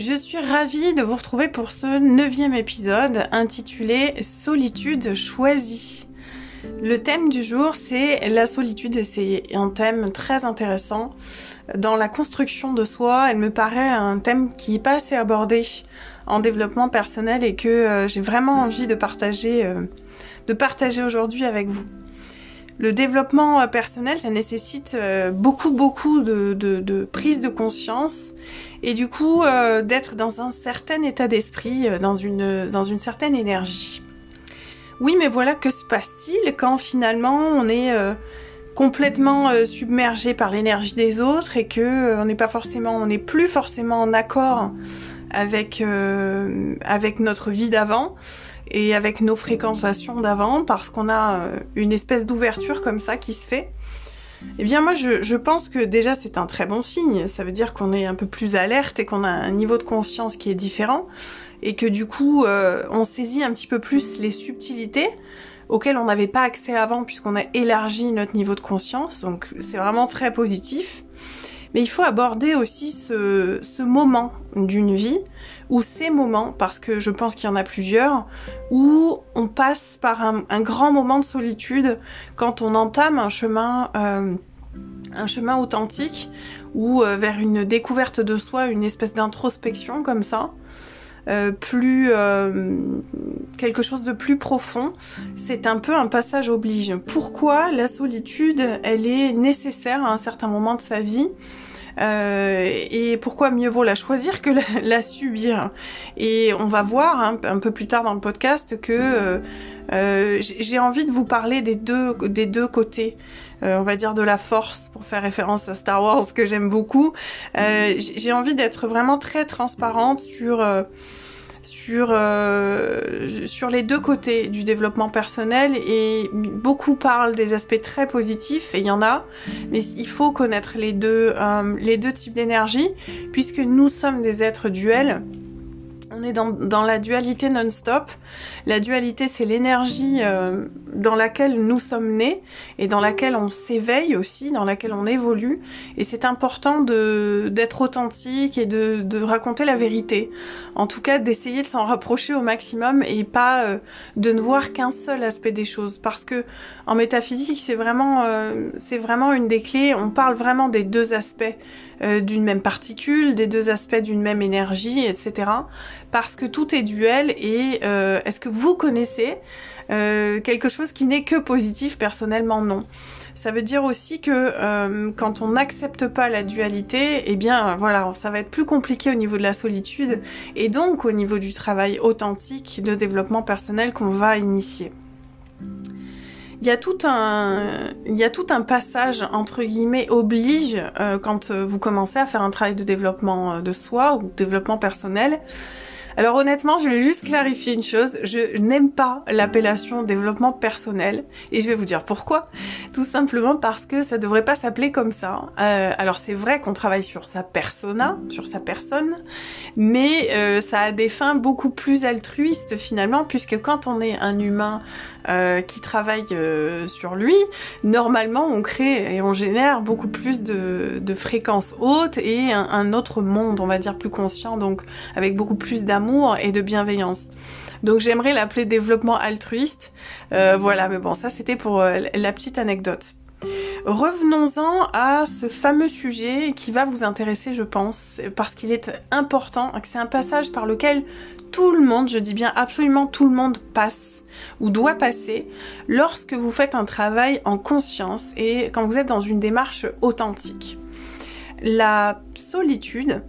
Je suis ravie de vous retrouver pour ce neuvième épisode intitulé Solitude choisie. Le thème du jour, c'est la solitude c'est un thème très intéressant. Dans la construction de soi, elle me paraît un thème qui n'est pas assez abordé en développement personnel et que euh, j'ai vraiment envie de partager, euh, de partager aujourd'hui avec vous. Le développement euh, personnel, ça nécessite beaucoup, beaucoup de, prise de conscience et du coup d'être dans un certain état d'esprit, dans une, dans une certaine énergie. Oui, mais voilà, que se passe-t-il quand finalement on est complètement submergé par l'énergie des autres et que on n'est pas forcément, on n'est plus forcément en accord avec, euh, avec notre vie d'avant et avec nos fréquentations d'avant parce qu'on a euh, une espèce d'ouverture comme ça qui se fait. Eh bien moi je, je pense que déjà c'est un très bon signe, ça veut dire qu'on est un peu plus alerte et qu'on a un niveau de conscience qui est différent et que du coup euh, on saisit un petit peu plus les subtilités auxquelles on n'avait pas accès avant puisqu'on a élargi notre niveau de conscience, donc c'est vraiment très positif. Mais il faut aborder aussi ce, ce moment d'une vie, ou ces moments, parce que je pense qu'il y en a plusieurs, où on passe par un, grand moment de solitude quand on entame un chemin, euh, un chemin authentique, ou euh, vers une découverte de soi, une espèce d'introspection comme ça. Euh, plus euh, quelque chose de plus profond, c'est un peu un passage oblige. Pourquoi la solitude, elle est nécessaire à un certain moment de sa vie euh, et pourquoi mieux vaut la choisir que la, subir? Et on va voir hein, un peu plus tard dans le podcast que euh, euh, j'ai envie de vous parler des deux, des deux côtés, on va dire de la force, pour faire référence à Star Wars que j'aime beaucoup. j'ai envie d'être vraiment très transparente sur sur, euh, sur les deux côtés du développement personnel et beaucoup parlent des aspects très positifs et il y en a, mais il faut connaître les deux, euh, les deux types d'énergie puisque nous sommes des êtres duels on est dans, dans la dualité non-stop. La dualité, c'est l'énergie euh, dans laquelle nous sommes nés et dans laquelle on s'éveille aussi, dans laquelle on évolue. Et c'est important d'être authentique et de, de raconter la vérité. En tout cas, d'essayer de s'en rapprocher au maximum et pas euh, de ne voir qu'un seul aspect des choses. Parce que en métaphysique, c'est vraiment, euh, c'est vraiment une des clés. On parle vraiment des deux aspects euh, d'une même particule, des deux aspects d'une même énergie, etc. Parce que tout est duel et euh, est-ce que vous connaissez euh, quelque chose qui n'est que positif Personnellement, non. Ça veut dire aussi que quand on n'accepte pas la dualité, eh bien voilà, ça va être plus compliqué au niveau de la solitude et donc au niveau du travail authentique de développement personnel qu'on va initier il y a tout un, il y a tout un passage entre guillemets oblige euh, quand euh, vous commencez à faire un travail de développement euh, de soi ou de développement personnel. Alors honnêtement, je vais juste clarifier une chose, je n'aime pas l'appellation développement personnel et je vais vous dire pourquoi. Tout simplement parce que ça devrait pas s'appeler comme ça. Euh, alors c'est vrai qu'on travaille sur sa persona, sur sa personne, mais euh, ça a des fins beaucoup plus altruistes finalement puisque quand on est un humain euh, qui travaille euh, sur lui, normalement on crée et on génère beaucoup plus de, de fréquences hautes et un, un, autre monde, on va dire, plus conscient, donc avec beaucoup plus d'amour et de bienveillance. Donc j'aimerais l'appeler développement altruiste. Euh, voilà, mais bon, ça c'était pour euh, la petite anecdote. Revenons-en à ce fameux sujet qui va vous intéresser, je pense, parce qu'il est important, que c'est un passage par lequel tout le monde, je dis bien absolument tout le monde passe ou doit passer lorsque vous faites un travail en conscience et quand vous êtes dans une démarche authentique. La solitude,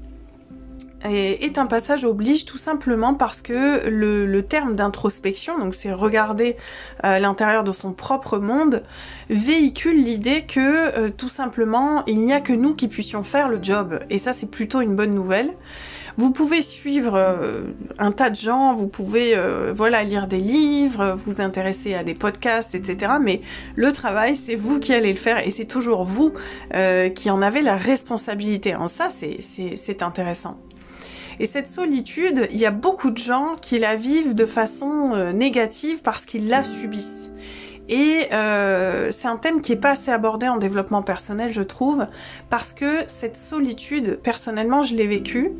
est un passage oblige tout simplement parce que le, terme d'introspection, donc c'est regarder euh, l'intérieur de son propre monde, véhicule l'idée que euh, tout simplement il n'y a que nous qui puissions faire le job. Et ça c'est plutôt une bonne nouvelle. Vous pouvez suivre euh, un tas de gens, vous pouvez voilà lire des livres, vous intéresser à des podcasts, etc. Mais le travail, c'est vous qui allez le faire et c'est toujours vous qui en avez la responsabilité. En ça, c'est intéressant. Et cette solitude, il y a beaucoup de gens qui la vivent de façon euh, négative parce qu'ils la subissent. Et euh, c'est un thème qui est pas assez abordé en développement personnel, je trouve, parce que cette solitude, personnellement, je l'ai vécue.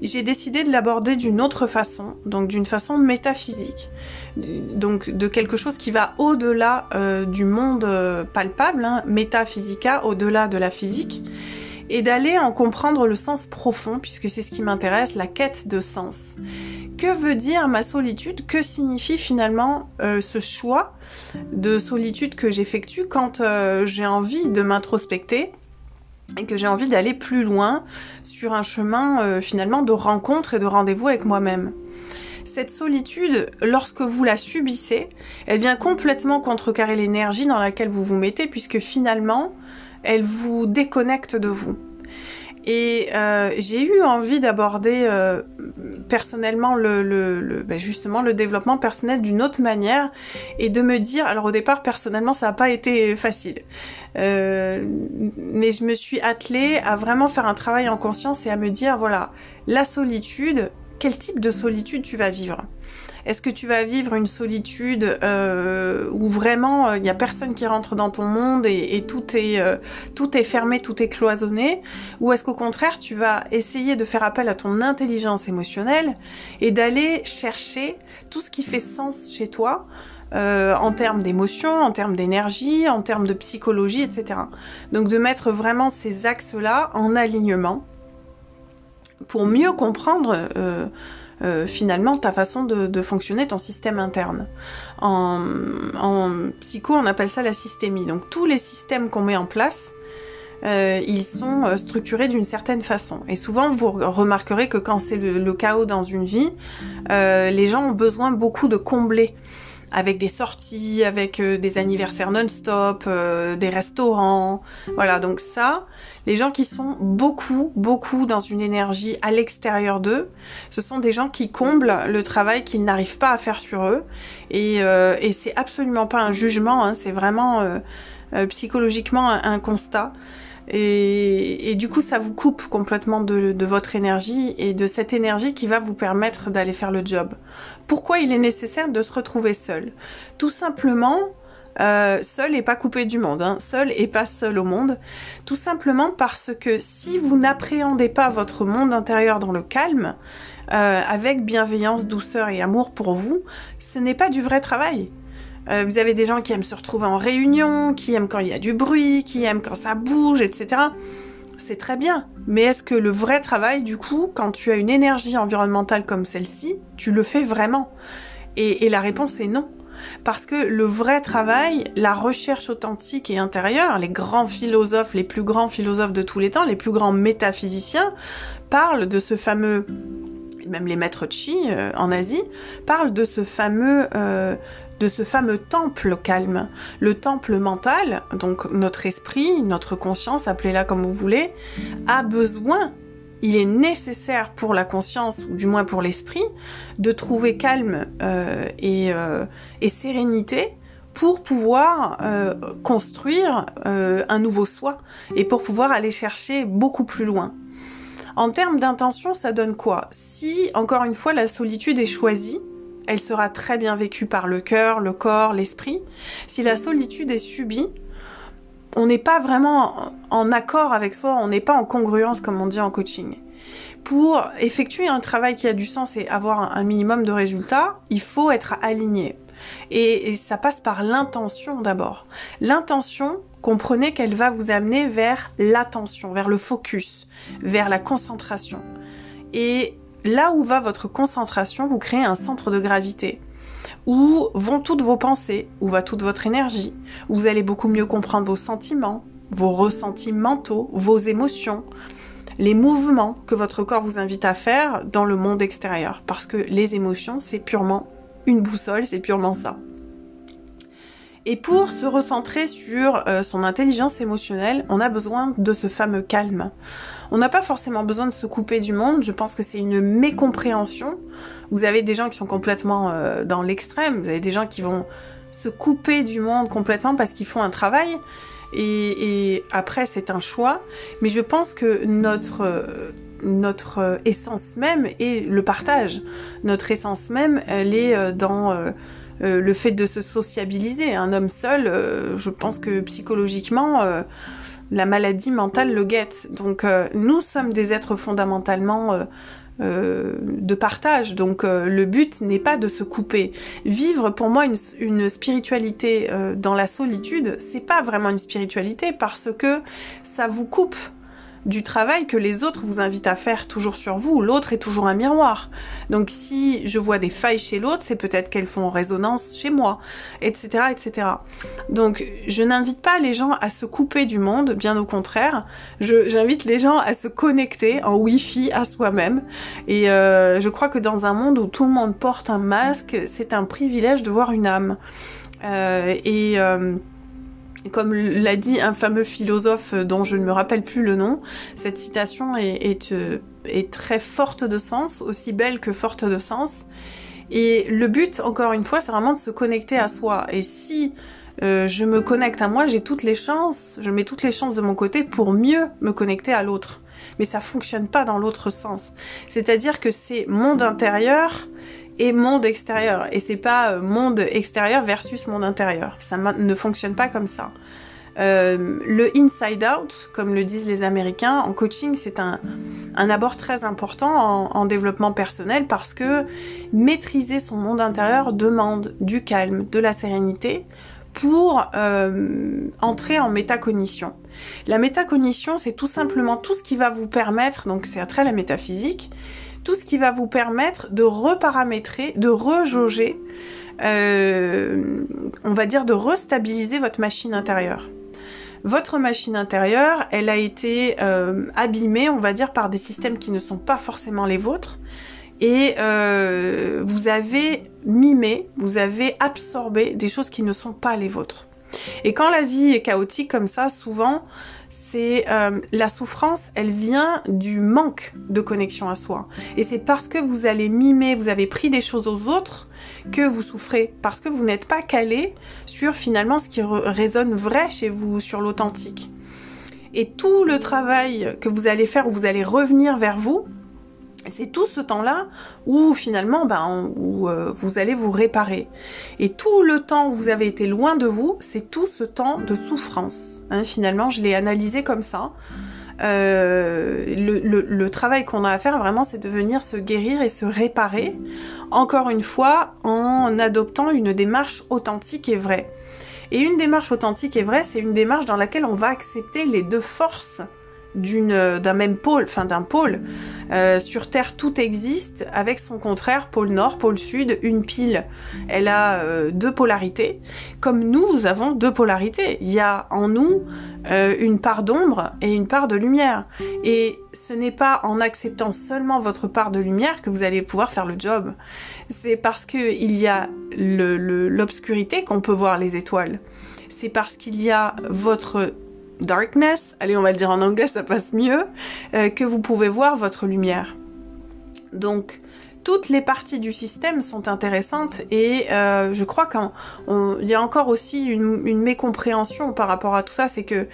J'ai décidé de l'aborder d'une autre façon, donc d'une façon métaphysique, donc de quelque chose qui va au-delà euh, du monde euh, palpable, hein, métaphysica, au-delà de la physique, et d'aller en comprendre le sens profond, puisque c'est ce qui m'intéresse, la quête de sens. Que veut dire ma solitude? Que signifie finalement euh, ce choix de solitude que j'effectue quand j'ai envie de m'introspecter? Et que j'ai envie d'aller plus loin sur un chemin euh, finalement de rencontre et de rendez-vous avec moi-même cette solitude, lorsque vous la subissez, elle vient complètement contrecarrer l'énergie dans laquelle vous vous mettez, puisque finalement, elle vous déconnecte de vous. Et euh, j'ai eu envie d'aborder euh, personnellement le, le, ben justement le développement personnel d'une autre manière et de me dire, alors au départ personnellement ça n'a pas été facile, euh, mais je me suis attelée à vraiment faire un travail en conscience et à me dire voilà la solitude, quel type de solitude tu vas vivre? Est-ce que tu vas vivre une solitude euh, où vraiment il euh, n'y a personne qui rentre dans ton monde et, tout est euh, tout est fermé, tout est cloisonné? Ou est-ce qu'au contraire tu vas essayer de faire appel à ton intelligence émotionnelle et d'aller chercher tout ce qui fait sens chez toi en termes d'émotion, en termes d'énergie, en termes de psychologie, etc. Donc de mettre vraiment ces axes-là en alignement pour mieux comprendre euh, finalement ta façon de, fonctionner, ton système interne. En, psycho, on appelle ça la systémie. Donc tous les systèmes qu'on met en place, euh, ils sont euh, structurés d'une certaine façon. Et souvent, vous remarquerez que quand c'est le, chaos dans une vie, les gens ont besoin beaucoup de combler avec des sorties, avec des anniversaires non-stop, des restaurants. Voilà, donc ça, les gens qui sont beaucoup, beaucoup dans une énergie à l'extérieur d'eux, ce sont des gens qui comblent le travail qu'ils n'arrivent pas à faire sur eux. Et, euh, et c'est absolument pas un jugement, hein, c'est vraiment euh, euh, psychologiquement un, constat. Et, et, du coup, ça vous coupe complètement de, de, votre énergie et de cette énergie qui va vous permettre d'aller faire le job. Pourquoi il est nécessaire de se retrouver seul Tout simplement euh, seul et pas coupé du monde, hein. seul et pas seul au monde, tout simplement parce que si vous n'appréhendez pas votre monde intérieur dans le calme, euh, avec bienveillance, douceur et amour pour vous, ce n'est pas du vrai travail. Euh, vous avez des gens qui aiment se retrouver en réunion, qui aiment quand il y a du bruit, qui aiment quand ça bouge, etc. C'est très bien. Mais est-ce que le vrai travail, du coup, quand tu as une énergie environnementale comme celle-ci, tu le fais vraiment? Et la réponse est non. Parce que le vrai travail, la recherche authentique et intérieure, les grands philosophes, les plus grands philosophes de tous les temps, les plus grands métaphysiciens, parlent de ce fameux même les maîtres chi euh, en Asie parlent de ce fameux euh, de ce fameux temple calme, le temple mental, donc notre esprit, notre conscience, appelez-la comme vous voulez, a besoin il est nécessaire pour la conscience, ou du moins pour l'esprit, de trouver calme euh, euh, et, sérénité pour pouvoir euh, construire un nouveau soi et pour pouvoir aller chercher beaucoup plus loin. En termes d'intention, ça donne quoi? Si, encore une fois, la solitude est choisie, elle sera très bien vécue par le cœur, le corps, l'esprit. Si la solitude est subie, on n'est pas vraiment en accord avec soi, on n'est pas en congruence comme on dit en coaching. Pour effectuer un travail qui a du sens et avoir un minimum de résultats, il faut être aligné. Et, ça passe par l'intention d'abord. L'intention, comprenez qu'elle va vous amener vers l'attention, vers le focus, vers la concentration. Et là où va votre concentration, vous créez un centre de gravité où vont toutes vos pensées, où va toute votre énergie, vous allez beaucoup mieux comprendre vos sentiments, vos ressentis mentaux, vos émotions, les mouvements que votre corps vous invite à faire dans le monde extérieur. Parce que les émotions, c'est purement une boussole, c'est purement ça. Et pour se recentrer sur euh, son intelligence émotionnelle, on a besoin de ce fameux calme. On n'a pas forcément besoin de se couper du monde, je pense que c'est une mécompréhension. Vous avez des gens qui sont complètement euh, dans l'extrême, vous avez des gens qui vont se couper du monde complètement parce qu'ils font un travail. Et, après, c'est un choix. Mais je pense que notre notre essence même est le partage. Notre essence même, elle est euh, dans le fait de se sociabiliser. Un homme seul, je pense que psychologiquement, la maladie mentale le guette. Donc nous sommes des êtres fondamentalement euh, de partage. Donc euh, le but n'est pas de se couper. Vivre pour moi une, spiritualité euh, dans la solitude, c'est pas vraiment une spiritualité parce que ça vous coupe du travail que les autres vous invitent à faire toujours sur vous. L'autre est toujours un miroir. Donc si je vois des failles chez l'autre, c'est peut-être qu'elles font résonance chez moi, etc., etc. Donc je n'invite pas les gens à se couper du monde, bien au contraire. J'invite les gens à se connecter en Wi-Fi à soi-même. Et euh, je crois que dans un monde où tout le monde porte un masque, c'est un privilège de voir une âme. Euh, et euh, comme l'a dit un fameux philosophe dont je ne me rappelle plus le nom, cette citation est, euh, très forte de sens, aussi belle que forte de sens. Et le but, encore une fois, c'est vraiment de se connecter à soi. Et si euh, je me connecte à moi, j'ai toutes les chances, je mets toutes les chances de mon côté pour mieux me connecter à l'autre. Mais ça fonctionne pas dans l'autre sens. C'est-à-dire que c'est monde intérieur et monde extérieur. Et c'est pas euh, monde extérieur versus monde intérieur. Ça ne fonctionne pas comme ça. Euh, le inside out, comme le disent les Américains, en coaching, c'est un, un abord très important en, développement personnel parce que maîtriser son monde intérieur demande du calme, de la sérénité pour euh, entrer en métacognition. La métacognition, c'est tout simplement tout ce qui va vous permettre, donc c'est à travers la métaphysique, tout ce qui va vous permettre de reparamétrer, de rejauger, euh, on va dire de restabiliser votre machine intérieure. Votre machine intérieure, elle a été euh, abîmée, on va dire, par des systèmes qui ne sont pas forcément les vôtres. Et euh, vous avez mimé, vous avez absorbé des choses qui ne sont pas les vôtres. Et quand la vie est chaotique comme ça, souvent, c'est euh, la souffrance, elle vient du manque de connexion à soi. Et c'est parce que vous allez mimer, vous avez pris des choses aux autres que vous souffrez, parce que vous n'êtes pas calé sur finalement ce qui résonne vrai chez vous, sur l'authentique. Et tout le travail que vous allez faire, où vous allez revenir vers vous, c'est tout ce temps-là où finalement ben, où, euh, vous allez vous réparer. Et tout le temps où vous avez été loin de vous, c'est tout ce temps de souffrance. Hein, finalement, je l'ai analysé comme ça. Euh, le, travail qu'on a à faire vraiment, c'est de venir se guérir et se réparer, encore une fois, en adoptant une démarche authentique et vraie. Et une démarche authentique et vraie, c'est une démarche dans laquelle on va accepter les deux forces d'un même pôle, enfin d'un pôle. Euh, sur Terre, tout existe avec son contraire, pôle Nord, pôle Sud, une pile. Elle a euh, deux polarités, comme nous, avons deux polarités. Il y a en nous euh, une part d'ombre et une part de lumière. Et ce n'est pas en acceptant seulement votre part de lumière que vous allez pouvoir faire le job. C'est parce que il y a l'obscurité qu'on peut voir les étoiles. C'est parce qu'il y a votre darkness, allez on va le dire en anglais, ça passe mieux, euh, que vous pouvez voir votre lumière. Donc toutes les parties du système sont intéressantes et euh, je crois qu'il y a encore aussi une, une, mécompréhension par rapport à tout ça, c'est que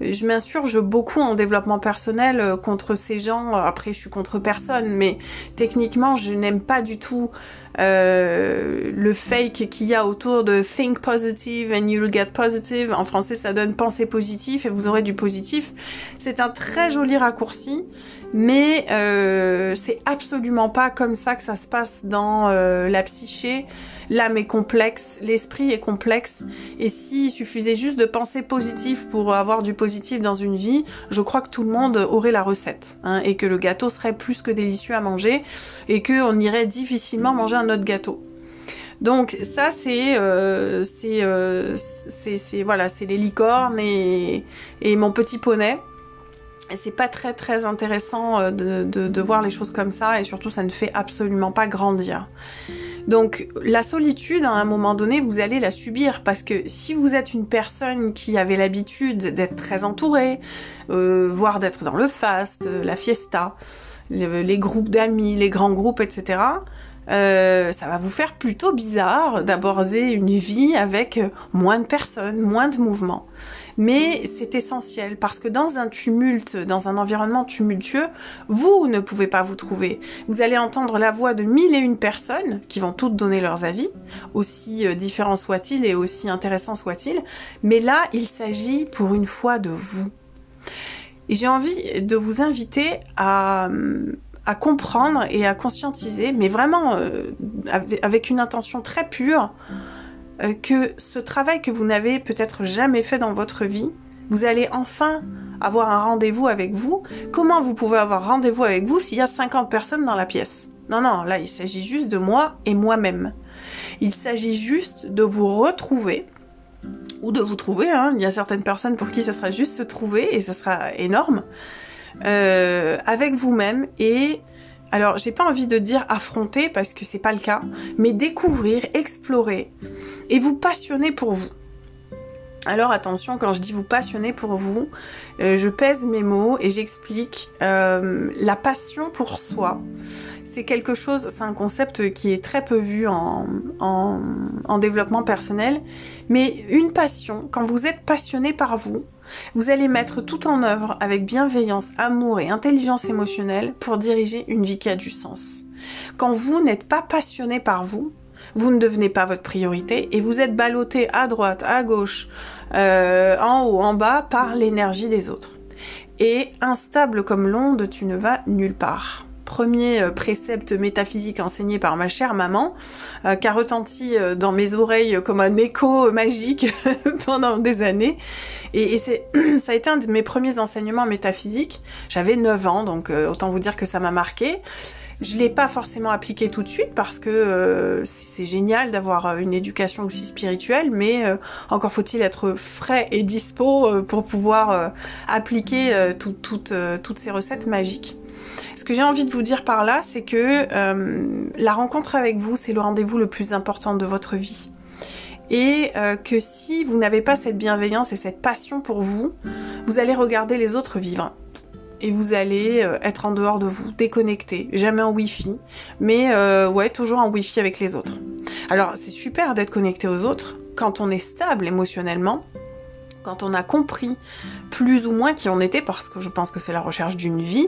je m'insurge beaucoup en développement personnel euh, contre ces gens. Après, je suis contre personne, mais techniquement, je n'aime pas du tout euh, le fake qu'il y a autour de think positive and you'll get positive. En français, ça donne penser positif et vous aurez du positif. C'est un très joli raccourci, mais euh, c'est absolument pas comme ça que ça se passe dans euh, la psyché. L'âme est complexe, l'esprit est complexe, et s'il suffisait juste de penser positif pour avoir du positif dans une vie, je crois que tout le monde aurait la recette, hein, et que le gâteau serait plus que délicieux à manger, et qu'on irait difficilement manger un autre gâteau. Donc ça c'est euh, euh, c'est voilà c'est les licornes et, et mon petit poney. C'est pas très très intéressant euh, de, de, de, voir les choses comme ça et surtout ça ne fait absolument pas grandir. Donc la solitude, à un moment donné, vous allez la subir parce que si vous êtes une personne qui avait l'habitude d'être très entourée, euh, voire d'être dans le fast, euh, la fiesta, les, groupes d'amis, les grands groupes, etc., euh, ça va vous faire plutôt bizarre d'aborder une vie avec moins de personnes, moins de mouvements. Mais c'est essentiel parce que dans un tumulte, dans un environnement tumultueux, vous ne pouvez pas vous trouver. Vous allez entendre la voix de mille et une personnes qui vont toutes donner leurs avis, aussi euh, différents soient-ils et aussi intéressants soient-ils, mais là, il s'agit pour une fois de vous. Et j'ai envie de vous inviter à, comprendre et à conscientiser, mais vraiment euh, avec une intention très pure, euh, que ce travail que vous n'avez peut-être jamais fait dans votre vie, vous allez enfin avoir un rendez-vous avec vous. Comment vous pouvez avoir rendez-vous avec vous s'il y a 50 personnes dans la pièce? Non, non, là il s'agit juste de moi et moi-même. Il s'agit juste de vous retrouver ou de vous trouver. Hein. Il y a certaines personnes pour qui ça sera juste se trouver et ça sera énorme euh, avec vous-même et alors, j'ai pas envie de dire affronter parce que c'est pas le cas, mais découvrir, explorer et vous passionner pour vous. Alors attention, quand je dis vous passionner pour vous, euh, je pèse mes mots et j'explique euh, la passion pour soi. C'est quelque chose, c'est un concept qui est très peu vu en, en, en développement personnel, mais une passion, quand vous êtes passionné par vous, vous allez mettre tout en œuvre avec bienveillance, amour et intelligence émotionnelle pour diriger une vie qui a du sens. Quand vous n'êtes pas passionné par vous, vous ne devenez pas votre priorité et vous êtes ballotté à droite, à gauche, euh, en haut, en bas par l'énergie des autres. Et instable comme l'onde, tu ne vas nulle part premier euh, précepte métaphysique enseigné par ma chère maman, euh, qui a retenti euh, dans mes oreilles comme un écho magique pendant des années. Et, c'est, ça a été un de mes premiers enseignements métaphysiques. J'avais 9 ans, donc autant vous dire que ça m'a marqué. Je l'ai pas forcément appliqué tout de suite parce que c'est génial d'avoir une éducation aussi spirituelle, mais encore faut-il être frais et dispo pour pouvoir appliquer toutes ces recettes magiques. Que j'ai envie de vous dire par là, c'est que euh, la rencontre avec vous, c'est le rendez-vous le plus important de votre vie. Et euh, que si vous n'avez pas cette bienveillance et cette passion pour vous, vous allez regarder les autres vivre. Et vous allez euh, être en dehors de vous, déconnecté, jamais en wifi, mais ouais, toujours en wifi avec les autres. Alors c'est super d'être connecté aux autres quand on est stable émotionnellement, quand on a compris plus ou moins qui on était, parce que je pense que c'est la recherche d'une vie,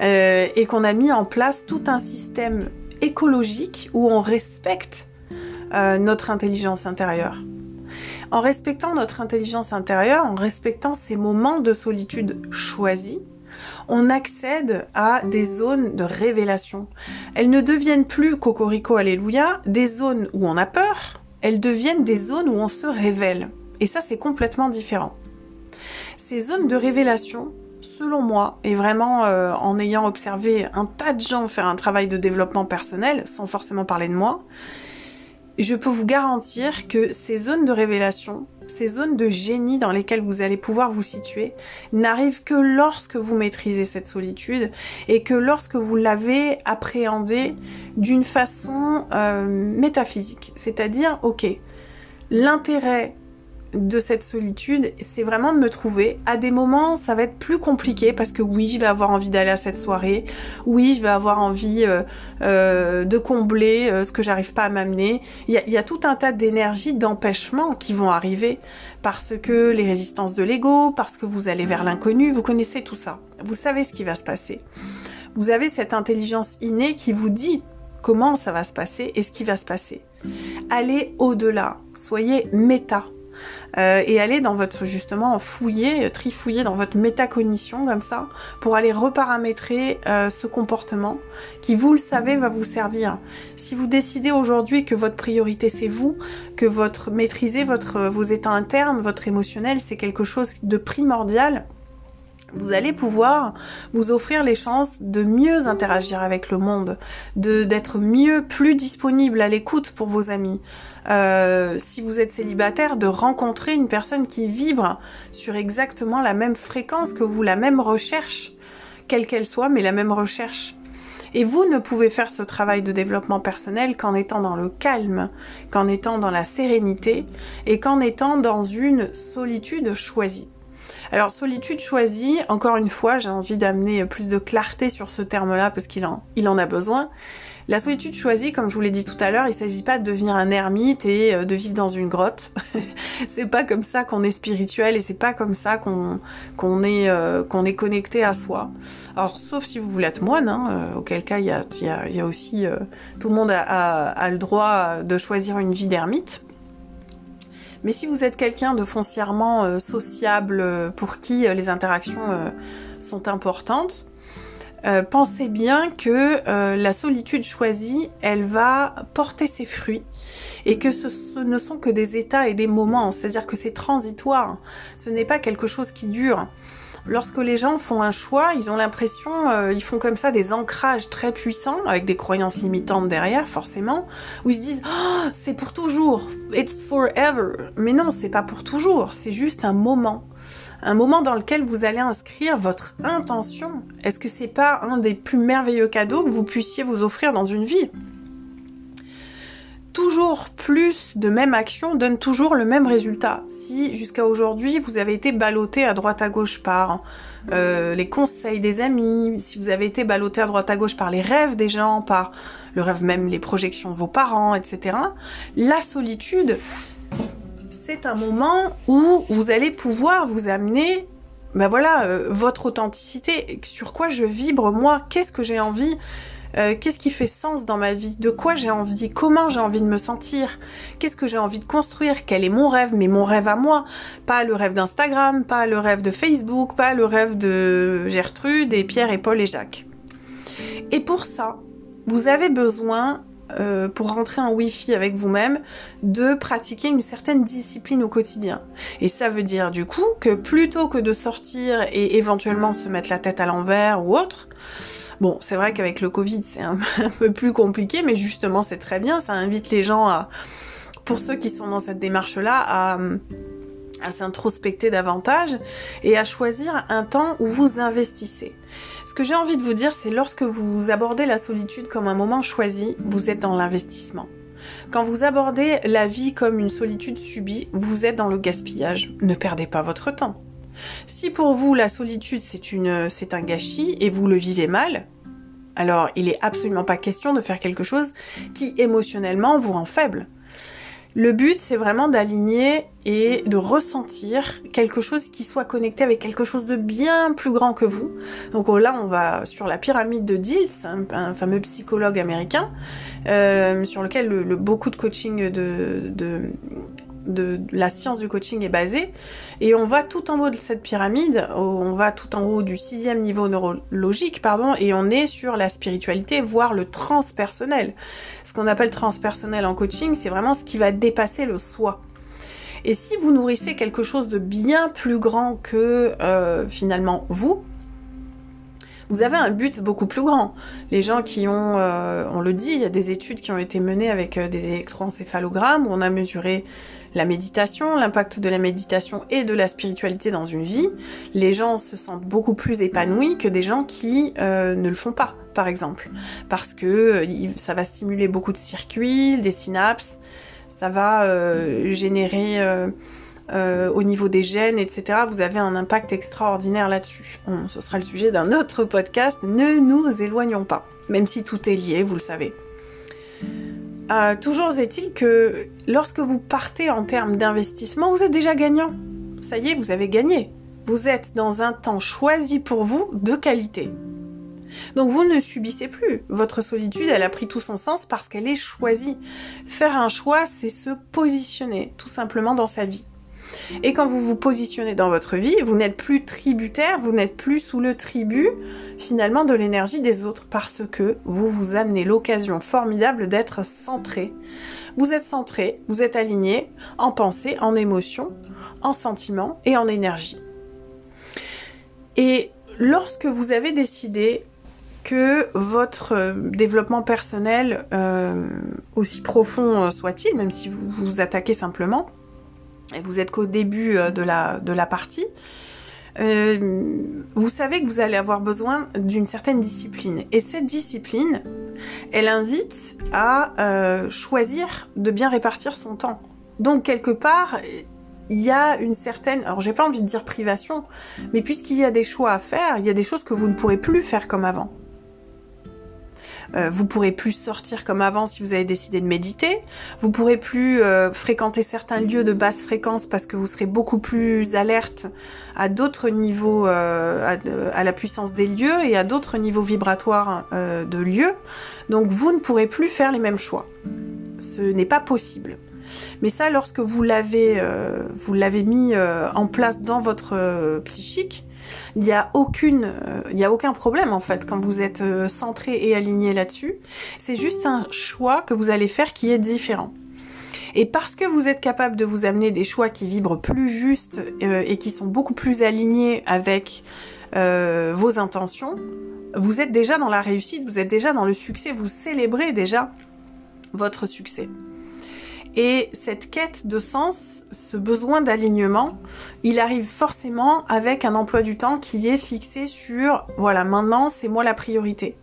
euh, et qu'on a mis en place tout un système écologique où on respecte euh, notre intelligence intérieure. En respectant notre intelligence intérieure, en respectant ces moments de solitude choisis, on accède à des zones de révélation. Elles ne deviennent plus cocorico alléluia, des zones où on a peur, elles deviennent des zones où on se révèle. Et ça, c'est complètement différent. Ces zones de révélation, selon moi, et vraiment euh, en ayant observé un tas de gens faire un travail de développement personnel, sans forcément parler de moi, je peux vous garantir que ces zones de révélation, ces zones de génie dans lesquelles vous allez pouvoir vous situer, n'arrivent que lorsque vous maîtrisez cette solitude et que lorsque vous l'avez appréhendée d'une façon euh, métaphysique. C'est-à-dire, ok, l'intérêt de cette solitude, c'est vraiment de me trouver. À des moments, ça va être plus compliqué parce que oui, je vais avoir envie d'aller à cette soirée. Oui, je vais avoir envie euh, euh, de combler euh, ce que j'arrive pas à m'amener. Il y a, tout un tas d'énergies, d'empêchements qui vont arriver parce que les résistances de l'ego, parce que vous allez vers l'inconnu, vous connaissez tout ça. Vous savez ce qui va se passer. Vous avez cette intelligence innée qui vous dit comment ça va se passer et ce qui va se passer. Allez au-delà, soyez méta euh, et aller dans votre justement fouiller, trifouiller dans votre métacognition comme ça pour aller reparamétrer euh, ce comportement qui vous le savez va vous servir. Si vous décidez aujourd'hui que votre priorité c'est vous, que votre maîtriser votre vos états internes, votre émotionnel c'est quelque chose de primordial, vous allez pouvoir vous offrir les chances de mieux interagir avec le monde, de d'être mieux, plus disponible à l'écoute pour vos amis. Euh, si vous êtes célibataire, de rencontrer une personne qui vibre sur exactement la même fréquence que vous, la même recherche, quelle qu'elle soit, mais la même recherche. Et vous ne pouvez faire ce travail de développement personnel qu'en étant dans le calme, qu'en étant dans la sérénité et qu'en étant dans une solitude choisie. Alors solitude choisie, encore une fois, j'ai envie d'amener plus de clarté sur ce terme-là parce qu'il en, il en a besoin. La solitude choisie, comme je vous l'ai dit tout à l'heure, il s'agit pas de devenir un ermite et euh, de vivre dans une grotte. c'est pas comme ça qu'on est spirituel et c'est pas comme ça qu'on est euh, est connecté à soi. Alors sauf si vous voulez être moine, hein, euh, auquel cas il y a, y, a, aussi tout le monde a, a, le droit de choisir une vie d'ermite. Mais si vous êtes quelqu'un de foncièrement sociable pour qui les interactions sont importantes, euh, pensez bien que euh, la solitude choisie, elle va porter ses fruits et que ce, ne sont que des états et des moments, c'est-à-dire que c'est transitoire, ce n'est pas quelque chose qui dure. Lorsque les gens font un choix, ils ont l'impression, euh, ils font comme ça des ancrages très puissants, avec des croyances limitantes derrière, forcément, où ils se disent oh, c'est pour toujours, it's forever. Mais non, c'est pas pour toujours, c'est juste un moment un moment dans lequel vous allez inscrire votre intention. Est-ce que c'est pas un des plus merveilleux cadeaux que vous puissiez vous offrir dans une vie? Toujours plus de même action donne toujours le même résultat. Si jusqu'à aujourd'hui vous avez été ballotté à droite à gauche par euh, les conseils des amis, si vous avez été ballotté à droite à gauche par les rêves des gens, par le rêve même, les projections de vos parents, etc. La solitude, c'est un moment où vous allez pouvoir vous amener, ben voilà, euh, votre authenticité, sur quoi je vibre moi, qu'est-ce que j'ai envie, euh, qu'est-ce qui fait sens dans ma vie, de quoi j'ai envie, comment j'ai envie de me sentir, qu'est-ce que j'ai envie de construire, quel est mon rêve, mais mon rêve à moi, pas le rêve d'Instagram, pas le rêve de Facebook, pas le rêve de Gertrude et Pierre et Paul et Jacques. Et pour ça, vous avez besoin euh, pour rentrer en Wi-Fi avec vous-même, de pratiquer une certaine discipline au quotidien. Et ça veut dire du coup que plutôt que de sortir et éventuellement se mettre la tête à l'envers ou autre, bon, c'est vrai qu'avec le Covid c'est un, peu plus compliqué, mais justement c'est très bien, ça invite les gens à, pour ceux qui sont dans cette démarche-là, à à s'introspecter davantage et à choisir un temps où vous investissez. Ce que j'ai envie de vous dire, c'est lorsque vous abordez la solitude comme un moment choisi, vous êtes dans l'investissement. Quand vous abordez la vie comme une solitude subie, vous êtes dans le gaspillage. Ne perdez pas votre temps. Si pour vous la solitude c'est un gâchis et vous le vivez mal, alors il est absolument pas question de faire quelque chose qui émotionnellement vous rend faible. Le but, c'est vraiment d'aligner et de ressentir quelque chose qui soit connecté avec quelque chose de bien plus grand que vous. Donc oh, là, on va sur la pyramide de Diels, un, fameux psychologue américain, euh, sur lequel le, beaucoup de coaching de de la science du coaching est basée. Et on va tout en haut de cette pyramide, on va tout en haut du sixième niveau neurologique, pardon, et on est sur la spiritualité, voire le transpersonnel. Ce qu'on appelle transpersonnel en coaching, c'est vraiment ce qui va dépasser le soi. Et si vous nourrissez quelque chose de bien plus grand que euh, finalement vous, vous avez un but beaucoup plus grand. Les gens qui ont, euh, on le dit, il y a des études qui ont été menées avec euh, des électroencéphalogrammes où on a mesuré la méditation, l'impact de la méditation et de la spiritualité dans une vie, les gens se sentent beaucoup plus épanouis que des gens qui euh, ne le font pas, par exemple. Parce que ça va stimuler beaucoup de circuits, des synapses, ça va générer au niveau des gènes, etc. Vous avez un impact extraordinaire là-dessus. ce sera le sujet d'un autre podcast, ne nous éloignons pas. Même si tout est lié, vous le savez. Euh, toujours est-il que lorsque vous partez en termes d'investissement, vous êtes déjà gagnant. Ça y est, vous avez gagné. Vous êtes dans un temps choisi pour vous de qualité. Donc vous ne subissez plus. Votre solitude, elle a pris tout son sens parce qu'elle est choisie. Faire un choix, c'est se positionner tout simplement dans sa vie. Et quand vous vous positionnez dans votre vie, vous n'êtes plus tributaire, vous n'êtes plus sous le tribut finalement de l'énergie des autres parce que vous vous amenez l'occasion formidable d'être centré. Vous êtes centré, vous êtes aligné en pensée, en émotion, en sentiment et en énergie. Et lorsque vous avez décidé que votre euh, développement personnel, euh, aussi profond soit-il, même si vous vous attaquez simplement, et vous êtes qu'au début euh, de la, de la partie, euh, vous savez que vous allez avoir besoin d'une certaine discipline. Et cette discipline, elle invite à euh, choisir de bien répartir son temps. Donc quelque part, il y a une certaine, alors j'ai pas envie de dire privation, mais puisqu'il y a des choix à faire, il y a des choses que vous ne pourrez plus faire comme avant. Euh, vous pourrez plus sortir comme avant si vous avez décidé de méditer. Vous pourrez plus euh, fréquenter certains lieux de basse fréquence parce que vous serez beaucoup plus alerte à d'autres niveaux, euh, à, la puissance des lieux et à d'autres niveaux vibratoires de lieux. Donc vous ne pourrez plus faire les mêmes choix. Ce n'est pas possible. Mais ça, lorsque vous l'avez, vous l'avez mis en place dans votre psychique, il n'y a euh, a aucun problème en fait quand vous êtes euh, centré et aligné là-dessus. C'est juste un choix que vous allez faire qui est différent. Et parce que vous êtes capable de vous amener des choix qui vibrent plus justes euh, et qui sont beaucoup plus alignés avec vos intentions, vous êtes déjà dans la réussite, vous êtes déjà dans le succès, vous célébrez déjà votre succès. Et cette quête de sens, ce besoin d'alignement, il arrive forcément avec un emploi du temps qui est fixé sur, voilà, maintenant c'est moi la priorité.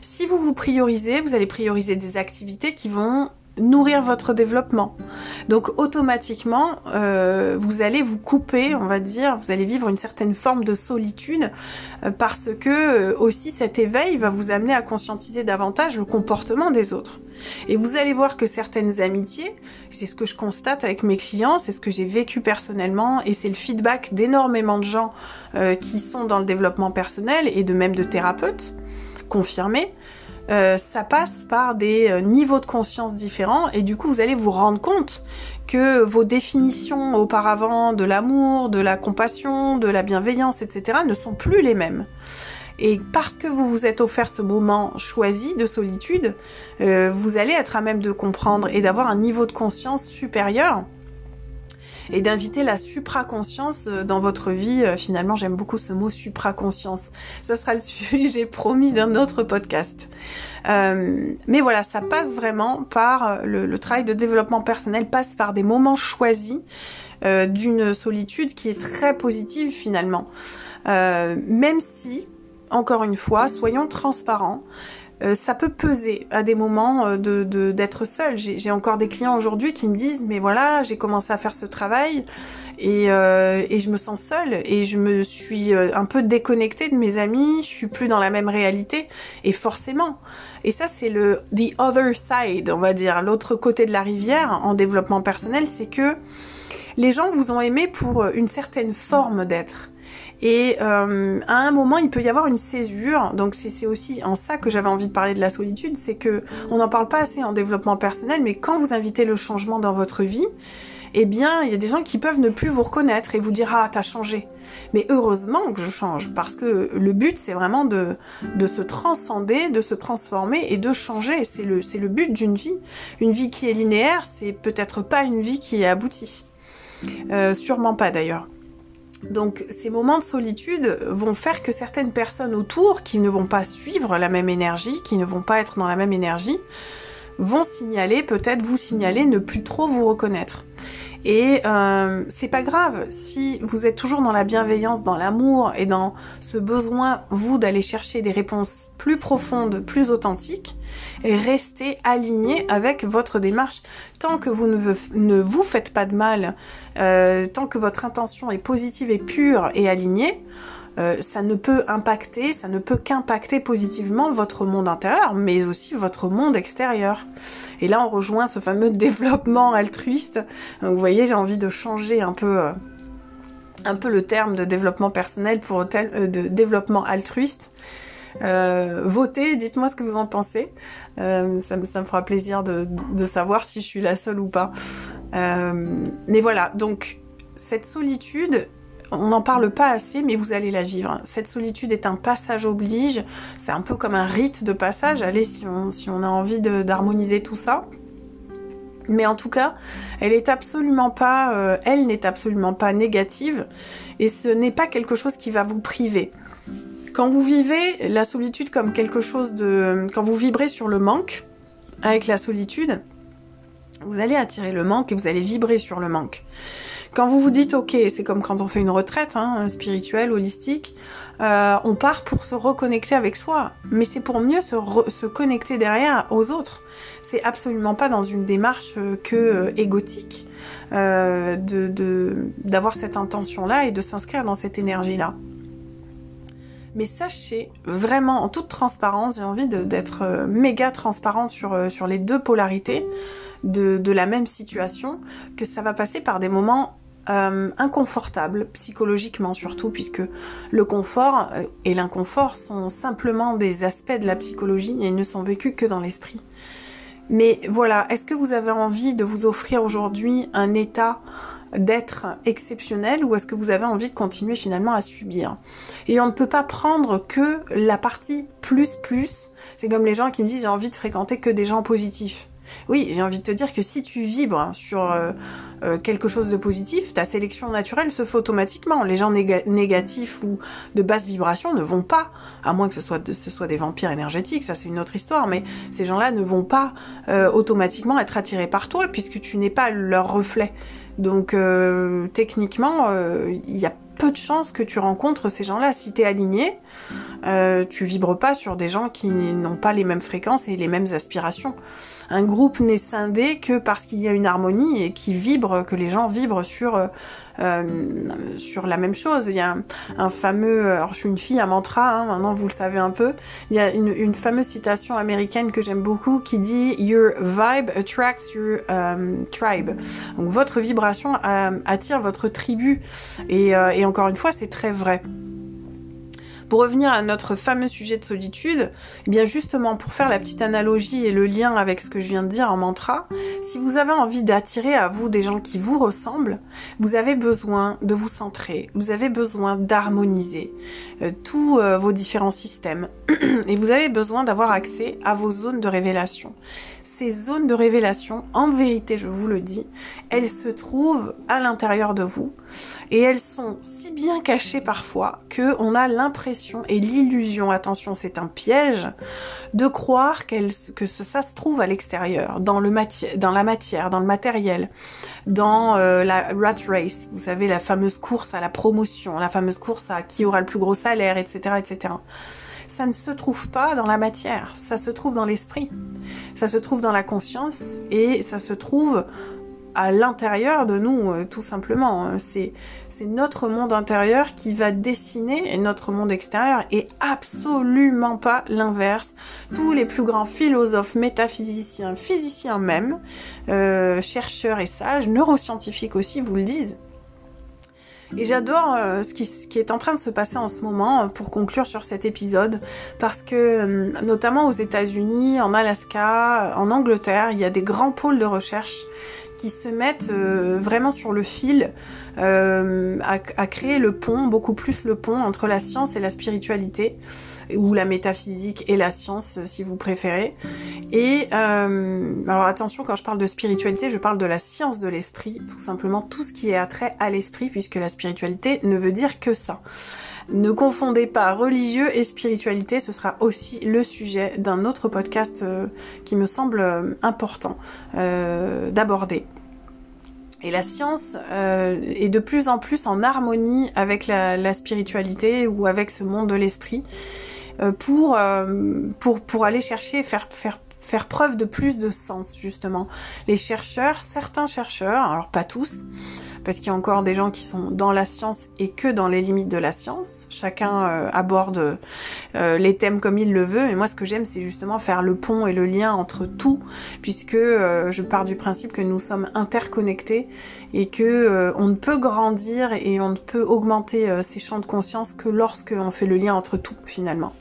Si vous vous priorisez, vous allez prioriser des activités qui vont nourrir votre développement. Donc automatiquement, euh, vous allez vous couper, on va dire, vous allez vivre une certaine forme de solitude euh, parce que euh, aussi cet éveil va vous amener à conscientiser davantage le comportement des autres. Et vous allez voir que certaines amitiés, c'est ce que je constate avec mes clients, c'est ce que j'ai vécu personnellement et c'est le feedback d'énormément de gens qui sont dans le développement personnel et de même de thérapeutes confirmés, euh, ça passe par des euh, niveaux de conscience différents et du coup vous allez vous rendre compte que vos définitions auparavant de l'amour, de la compassion, de la bienveillance, etc. ne sont plus les mêmes. Et parce que vous vous êtes offert ce moment choisi de solitude, euh, vous allez être à même de comprendre et d'avoir un niveau de conscience supérieur et d'inviter la supraconscience euh, dans votre vie. Euh, finalement, j'aime beaucoup ce mot supraconscience. Ça sera le sujet promis d'un autre podcast. Euh, mais voilà, ça passe vraiment par le, travail de développement personnel, passe par des moments choisis d'une solitude qui est très positive finalement. même si, encore une fois, soyons transparents, euh, ça peut peser à des moments euh, de d'être seul. J'ai encore des clients aujourd'hui qui me disent mais voilà j'ai commencé à faire ce travail et, euh, et je me sens seule et je me suis un peu déconnectée de mes amis, je suis plus dans la même réalité et forcément. Et ça c'est le the other side on va dire l'autre côté de la rivière en développement personnel c'est que les gens vous ont aimé pour une certaine forme d'être. Et euh, à un moment, il peut y avoir une césure. Donc c'est aussi en ça que j'avais envie de parler de la solitude, c'est que on n'en parle pas assez en développement personnel, mais quand vous invitez le changement dans votre vie, eh bien, il y a des gens qui peuvent ne plus vous reconnaître et vous dire ah t'as changé. Mais heureusement que je change parce que le but c'est vraiment de, de se transcender, de se transformer et de changer. C'est le, c'est le but d'une vie. Une vie qui est linéaire, c'est peut-être pas une vie qui est aboutie. Euh, sûrement pas d'ailleurs. Donc ces moments de solitude vont faire que certaines personnes autour qui ne vont pas suivre la même énergie, qui ne vont pas être dans la même énergie, vont signaler, peut-être vous signaler ne plus trop vous reconnaître. Et euh, c'est pas grave si vous êtes toujours dans la bienveillance, dans l'amour et dans ce besoin, vous, d'aller chercher des réponses plus profondes, plus authentiques, et restez aligné avec votre démarche. Tant que vous ne, vous faites pas de mal, euh, tant que votre intention est positive et pure et alignée, euh, ça ne peut impacter, ça ne peut qu'impacter positivement votre monde intérieur, mais aussi votre monde extérieur. Et là, on rejoint ce fameux développement altruiste. Donc, vous voyez, j'ai envie de changer un peu, euh, un peu le terme de développement personnel pour euh, de développement altruiste. votez, dites-moi ce que vous en pensez. Ça me, ça, me fera plaisir de, de, savoir si je suis la seule ou pas. mais voilà, donc cette solitude, on n'en parle pas assez, mais vous allez la vivre. Cette solitude est un passage oblige. C'est un peu comme un rite de passage. Allez, si on, a envie d'harmoniser tout ça. Mais en tout cas, elle absolument euh, elle n'est absolument pas négative, et ce n'est pas quelque chose qui va vous priver. Quand vous vivez la solitude comme quelque chose de, quand vous vibrez sur le manque avec la solitude, vous allez attirer le manque et vous allez vibrer sur le manque. Quand vous vous dites, ok, c'est comme quand on fait une retraite hein, spirituelle, holistique, euh, on part pour se reconnecter avec soi, mais c'est pour mieux se, connecter derrière aux autres. C'est absolument pas dans une démarche euh, que euh, égotique de d'avoir cette intention-là et de s'inscrire dans cette énergie-là. Mais sachez vraiment, en toute transparence, j'ai envie d'être euh, méga transparente sur, euh, sur les deux polarités de, de, la même situation, que ça va passer par des moments euh, inconfortables, psychologiquement surtout, puisque le confort euh, et l'inconfort sont simplement des aspects de la psychologie et ne sont vécus que dans l'esprit. Mais voilà, est-ce que vous avez envie de vous offrir aujourd'hui un état d'être exceptionnel ou est-ce que vous avez envie de continuer finalement à subir? Et on ne peut pas prendre que la partie plus plus. C'est comme les gens qui me disent j'ai envie de fréquenter que des gens positifs. Oui, j'ai envie de te dire que si tu vibres sur euh, euh, quelque chose de positif, ta sélection naturelle se fait automatiquement. Les gens négatifs ou de basse vibration ne vont pas, à moins que ce soit, des vampires énergétiques, ça c'est une autre histoire, mais ces gens-là ne vont pas euh, automatiquement être attirés par toi puisque tu n'es pas leur reflet. Donc techniquement, il y a peu de chances que tu rencontres ces gens-là. Si tu es aligné, euh, tu vibres pas sur des gens qui n'ont pas les mêmes fréquences et les mêmes aspirations. Un groupe n'est scindé que parce qu'il y a une harmonie et qui vibre, que les gens vibrent sur euh, euh, sur la même chose. Il y a un, fameux, alors je suis une fille à mantra, hein, maintenant vous le savez un peu. Il y a une, une fameuse citation américaine que j'aime beaucoup qui dit Your vibe attracts your um, tribe. Donc votre vibration attire votre tribu. Et, et encore une fois, c'est très vrai. Pour revenir à notre fameux sujet de solitude, eh bien justement pour faire la petite analogie et le lien avec ce que je viens de dire en mantra, si vous avez envie d'attirer à vous des gens qui vous ressemblent, vous avez besoin de vous centrer, vous avez besoin d'harmoniser euh, tous euh, vos différents systèmes et vous avez besoin d'avoir accès à vos zones de révélation ces zones de révélation, en vérité, je vous le dis, elles se trouvent à l'intérieur de vous et elles sont si bien cachées parfois que on a l'impression et l'illusion, attention, c'est un piège, de croire que ça se trouve à l'extérieur, dans le dans la matière, dans le matériel, dans euh, la rat race, vous savez la fameuse course à la promotion, la fameuse course à qui aura le plus gros salaire, etc., etc ça ne se trouve pas dans la matière, ça se trouve dans l'esprit, ça se trouve dans la conscience et ça se trouve à l'intérieur de nous, euh, tout simplement. C'est, notre monde intérieur qui va dessiner notre monde extérieur et absolument pas l'inverse. Tous les plus grands philosophes, métaphysiciens, physiciens même, euh, chercheurs et sages, neuroscientifiques aussi vous le disent. Et j'adore euh, ce, qui, est en train de se passer en ce moment euh, pour conclure sur cet épisode. Parce que euh, notamment aux États-Unis, en Alaska, en Angleterre, il y a des grands pôles de recherche qui se mettent vraiment sur le fil euh, à, créer le pont, beaucoup plus le pont entre la science et la spiritualité, ou la métaphysique et la science si vous préférez. Et euh, alors attention, quand je parle de spiritualité, je parle de la science de l'esprit, tout simplement tout ce qui est attrait à l'esprit, puisque la spiritualité ne veut dire que ça. Ne confondez pas religieux et spiritualité, ce sera aussi le sujet d'un autre podcast euh, qui me semble euh, important euh, d'aborder. Et la science est de plus en plus en harmonie avec la, spiritualité ou avec ce monde de l'esprit pour, pour, pour aller chercher, faire, faire faire preuve de plus de sens justement. Les chercheurs, certains chercheurs, alors pas tous, parce qu'il y a encore des gens qui sont dans la science et que dans les limites de la science. Chacun euh, aborde euh, les thèmes comme il le veut. Et moi, ce que j'aime, c'est justement faire le pont et le lien entre tout, puisque euh, je pars du principe que nous sommes interconnectés et que on ne peut grandir et on ne peut augmenter ses champs de conscience que lorsque on fait le lien entre tout finalement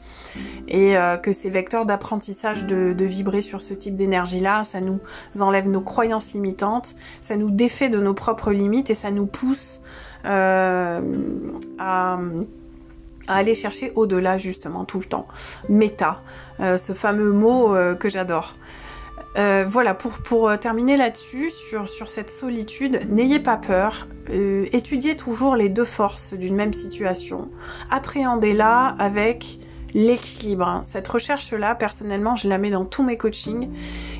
et que ces vecteurs d'apprentissage de, vibrer sur ce type d'énergie-là, ça nous enlève nos croyances limitantes, ça nous défait de nos propres limites et ça nous pousse euh, à, aller chercher au-delà justement tout le temps. Méta, euh, ce fameux mot euh, que j'adore. voilà, pour, pour terminer là-dessus, sur, sur cette solitude, n'ayez pas peur, étudiez toujours les deux forces d'une même situation, appréhendez-la avec l'équilibre. Hein. Cette recherche-là, personnellement, je la mets dans tous mes coachings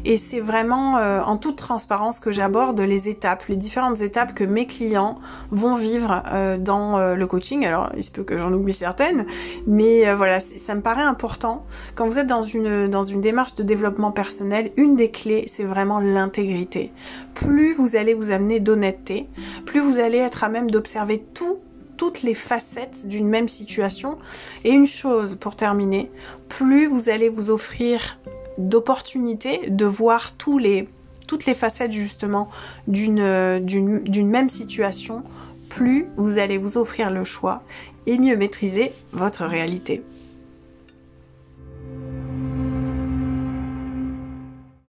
et c'est vraiment euh, en toute transparence que j'aborde les étapes, les différentes étapes que mes clients vont vivre euh, dans euh, le coaching. Alors, il se peut que j'en oublie certaines, mais voilà, ça me paraît important. Quand vous êtes dans une, dans une démarche de développement personnel, une des clés, c'est vraiment l'intégrité. Plus vous allez vous amener d'honnêteté, plus vous allez être à même d'observer tout toutes les facettes d'une même situation. Et une chose pour terminer, plus vous allez vous offrir d'opportunités de voir tous les, toutes les facettes justement d'une même situation, plus vous allez vous offrir le choix et mieux maîtriser votre réalité.